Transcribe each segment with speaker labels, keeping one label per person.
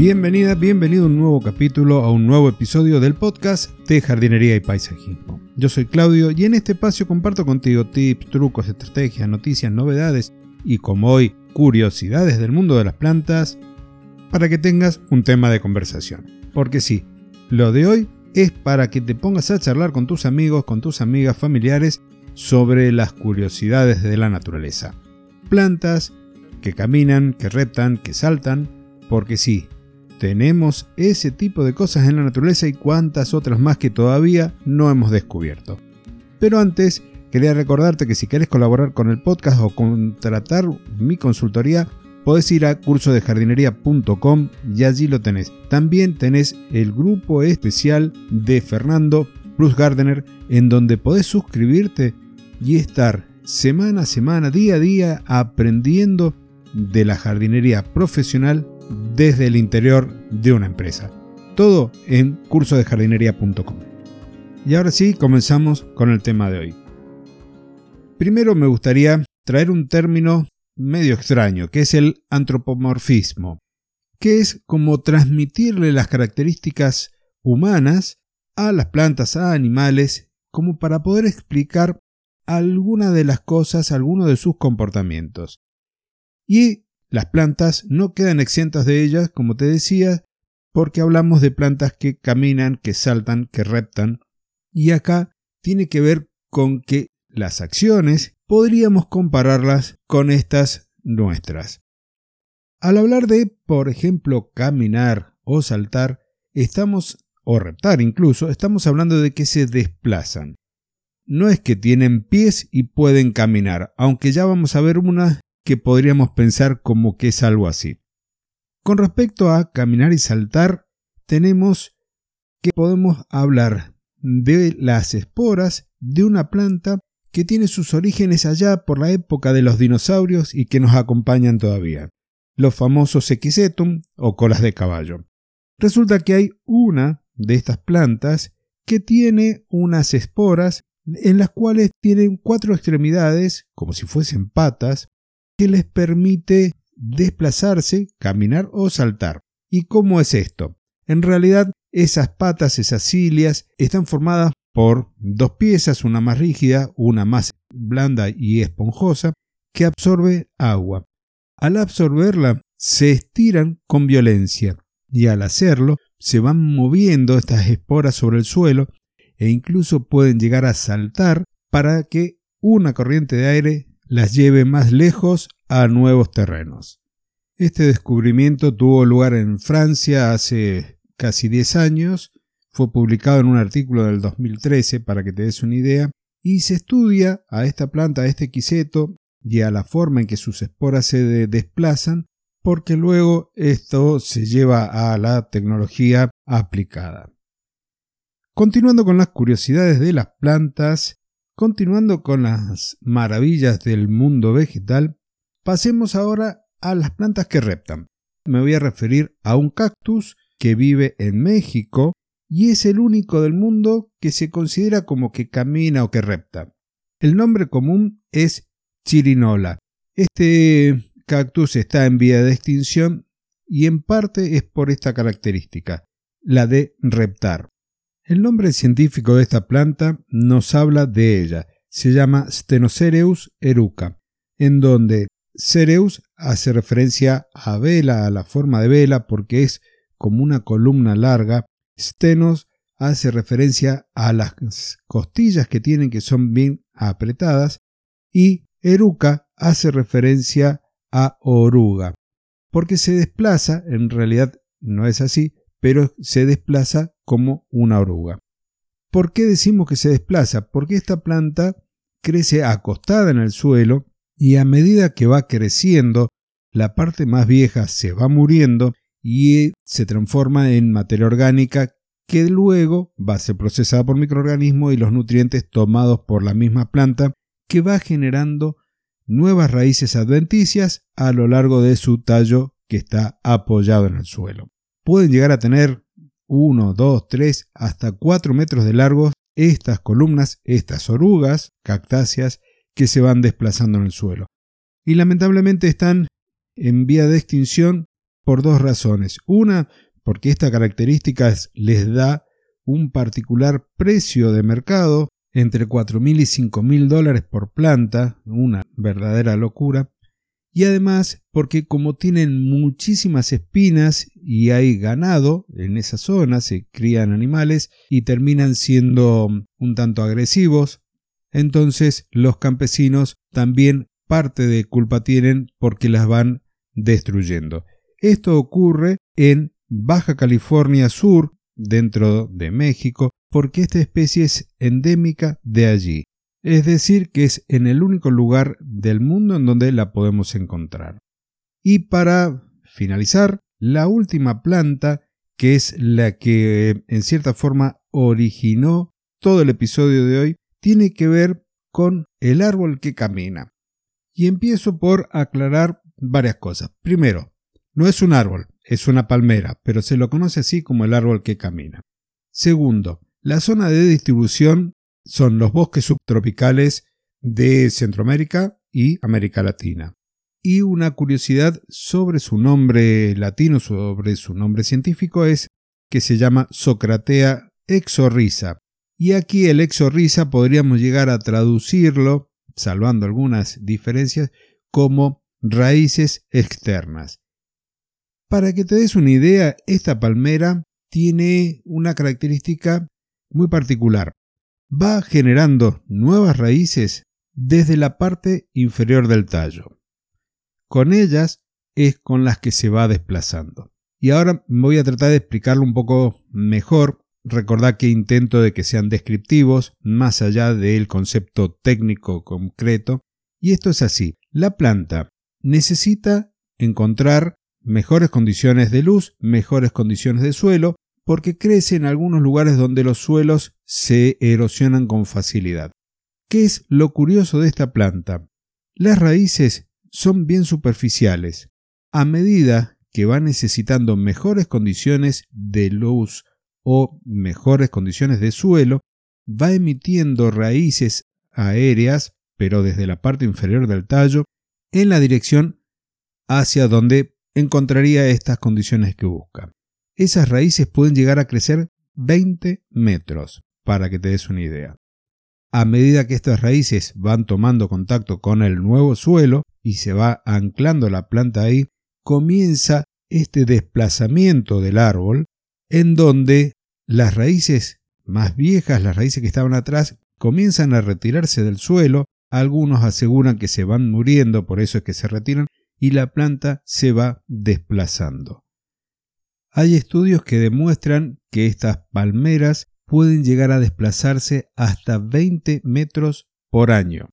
Speaker 1: Bienvenida, bienvenido a un nuevo capítulo, a un nuevo episodio del podcast de jardinería y paisajismo. Yo soy Claudio y en este espacio comparto contigo tips, trucos, estrategias, noticias, novedades y como hoy, curiosidades del mundo de las plantas para que tengas un tema de conversación. Porque sí, lo de hoy es para que te pongas a charlar con tus amigos, con tus amigas, familiares sobre las curiosidades de la naturaleza. Plantas que caminan, que reptan, que saltan, porque sí, tenemos ese tipo de cosas en la naturaleza y cuantas otras más que todavía no hemos descubierto. Pero antes, quería recordarte que si quieres colaborar con el podcast o contratar mi consultoría, podés ir a cursodejardinería.com y allí lo tenés. También tenés el grupo especial de Fernando Bruce Gardener en donde podés suscribirte y estar semana a semana, día a día, aprendiendo de la jardinería profesional desde el interior de una empresa. Todo en cursodejardinería.com. Y ahora sí, comenzamos con el tema de hoy. Primero me gustaría traer un término medio extraño, que es el antropomorfismo, que es como transmitirle las características humanas a las plantas, a animales, como para poder explicar alguna de las cosas, alguno de sus comportamientos. Y las plantas no quedan exentas de ellas, como te decía, porque hablamos de plantas que caminan, que saltan, que reptan. Y acá tiene que ver con que las acciones podríamos compararlas con estas nuestras. Al hablar de, por ejemplo, caminar o saltar, estamos, o reptar incluso, estamos hablando de que se desplazan. No es que tienen pies y pueden caminar, aunque ya vamos a ver una que podríamos pensar como que es algo así. Con respecto a caminar y saltar, tenemos que podemos hablar de las esporas de una planta que tiene sus orígenes allá por la época de los dinosaurios y que nos acompañan todavía, los famosos equisetum o colas de caballo. Resulta que hay una de estas plantas que tiene unas esporas en las cuales tienen cuatro extremidades, como si fuesen patas, que les permite desplazarse, caminar o saltar. ¿Y cómo es esto? En realidad, esas patas, esas cilias, están formadas por dos piezas, una más rígida, una más blanda y esponjosa, que absorbe agua. Al absorberla, se estiran con violencia y al hacerlo, se van moviendo estas esporas sobre el suelo e incluso pueden llegar a saltar para que una corriente de aire las lleve más lejos a nuevos terrenos. Este descubrimiento tuvo lugar en Francia hace casi 10 años, fue publicado en un artículo del 2013 para que te des una idea, y se estudia a esta planta, a este quiseto y a la forma en que sus esporas se desplazan, porque luego esto se lleva a la tecnología aplicada. Continuando con las curiosidades de las plantas, Continuando con las maravillas del mundo vegetal, pasemos ahora a las plantas que reptan. Me voy a referir a un cactus que vive en México y es el único del mundo que se considera como que camina o que repta. El nombre común es chirinola. Este cactus está en vía de extinción y en parte es por esta característica, la de reptar. El nombre científico de esta planta nos habla de ella. Se llama Stenocereus eruca, en donde Cereus hace referencia a vela, a la forma de vela, porque es como una columna larga. Stenos hace referencia a las costillas que tienen que son bien apretadas. Y eruca hace referencia a oruga, porque se desplaza, en realidad no es así, pero se desplaza como una oruga. ¿Por qué decimos que se desplaza? Porque esta planta crece acostada en el suelo y a medida que va creciendo, la parte más vieja se va muriendo y se transforma en materia orgánica que luego va a ser procesada por microorganismos y los nutrientes tomados por la misma planta que va generando nuevas raíces adventicias a lo largo de su tallo que está apoyado en el suelo pueden llegar a tener 1, 2, 3, hasta 4 metros de largo estas columnas, estas orugas cactáceas que se van desplazando en el suelo. Y lamentablemente están en vía de extinción por dos razones. Una, porque esta característica les da un particular precio de mercado entre 4.000 y 5.000 dólares por planta, una verdadera locura. Y además porque como tienen muchísimas espinas y hay ganado en esa zona, se crían animales y terminan siendo un tanto agresivos, entonces los campesinos también parte de culpa tienen porque las van destruyendo. Esto ocurre en Baja California Sur, dentro de México, porque esta especie es endémica de allí. Es decir, que es en el único lugar del mundo en donde la podemos encontrar. Y para finalizar, la última planta, que es la que en cierta forma originó todo el episodio de hoy, tiene que ver con el árbol que camina. Y empiezo por aclarar varias cosas. Primero, no es un árbol, es una palmera, pero se lo conoce así como el árbol que camina. Segundo, la zona de distribución son los bosques subtropicales de Centroamérica y América Latina. Y una curiosidad sobre su nombre latino, sobre su nombre científico, es que se llama Socratea exorrisa. Y aquí el exorrisa podríamos llegar a traducirlo, salvando algunas diferencias, como raíces externas. Para que te des una idea, esta palmera tiene una característica muy particular. Va generando nuevas raíces desde la parte inferior del tallo. Con ellas es con las que se va desplazando. Y ahora voy a tratar de explicarlo un poco mejor. Recordad que intento de que sean descriptivos, más allá del concepto técnico concreto. Y esto es así. La planta necesita encontrar mejores condiciones de luz, mejores condiciones de suelo, porque crece en algunos lugares donde los suelos se erosionan con facilidad. ¿Qué es lo curioso de esta planta? Las raíces son bien superficiales. A medida que va necesitando mejores condiciones de luz o mejores condiciones de suelo, va emitiendo raíces aéreas, pero desde la parte inferior del tallo, en la dirección hacia donde encontraría estas condiciones que busca. Esas raíces pueden llegar a crecer 20 metros, para que te des una idea. A medida que estas raíces van tomando contacto con el nuevo suelo y se va anclando la planta ahí, comienza este desplazamiento del árbol en donde las raíces más viejas, las raíces que estaban atrás, comienzan a retirarse del suelo, algunos aseguran que se van muriendo, por eso es que se retiran, y la planta se va desplazando. Hay estudios que demuestran que estas palmeras pueden llegar a desplazarse hasta 20 metros por año.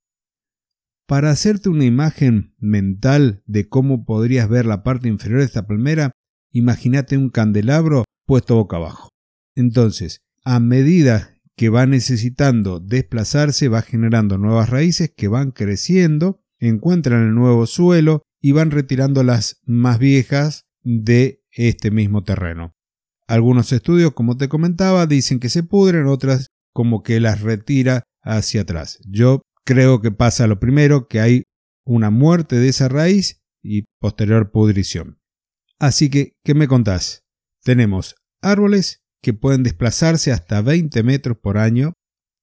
Speaker 1: Para hacerte una imagen mental de cómo podrías ver la parte inferior de esta palmera, imagínate un candelabro puesto boca abajo. Entonces, a medida que va necesitando desplazarse, va generando nuevas raíces que van creciendo, encuentran el nuevo suelo y van retirando las más viejas de este mismo terreno. Algunos estudios, como te comentaba, dicen que se pudren, otras como que las retira hacia atrás. Yo creo que pasa lo primero, que hay una muerte de esa raíz y posterior pudrición. Así que, ¿qué me contás? Tenemos árboles que pueden desplazarse hasta 20 metros por año,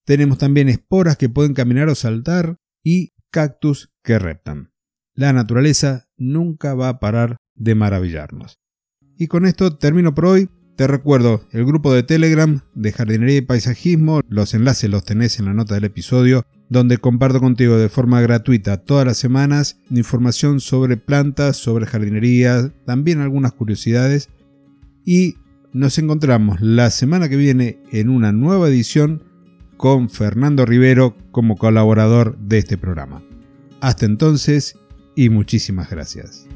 Speaker 1: tenemos también esporas que pueden caminar o saltar y cactus que reptan. La naturaleza nunca va a parar de maravillarnos. Y con esto termino por hoy. Te recuerdo el grupo de Telegram de jardinería y paisajismo, los enlaces los tenés en la nota del episodio, donde comparto contigo de forma gratuita todas las semanas información sobre plantas, sobre jardinería, también algunas curiosidades. Y nos encontramos la semana que viene en una nueva edición con Fernando Rivero como colaborador de este programa. Hasta entonces y muchísimas gracias.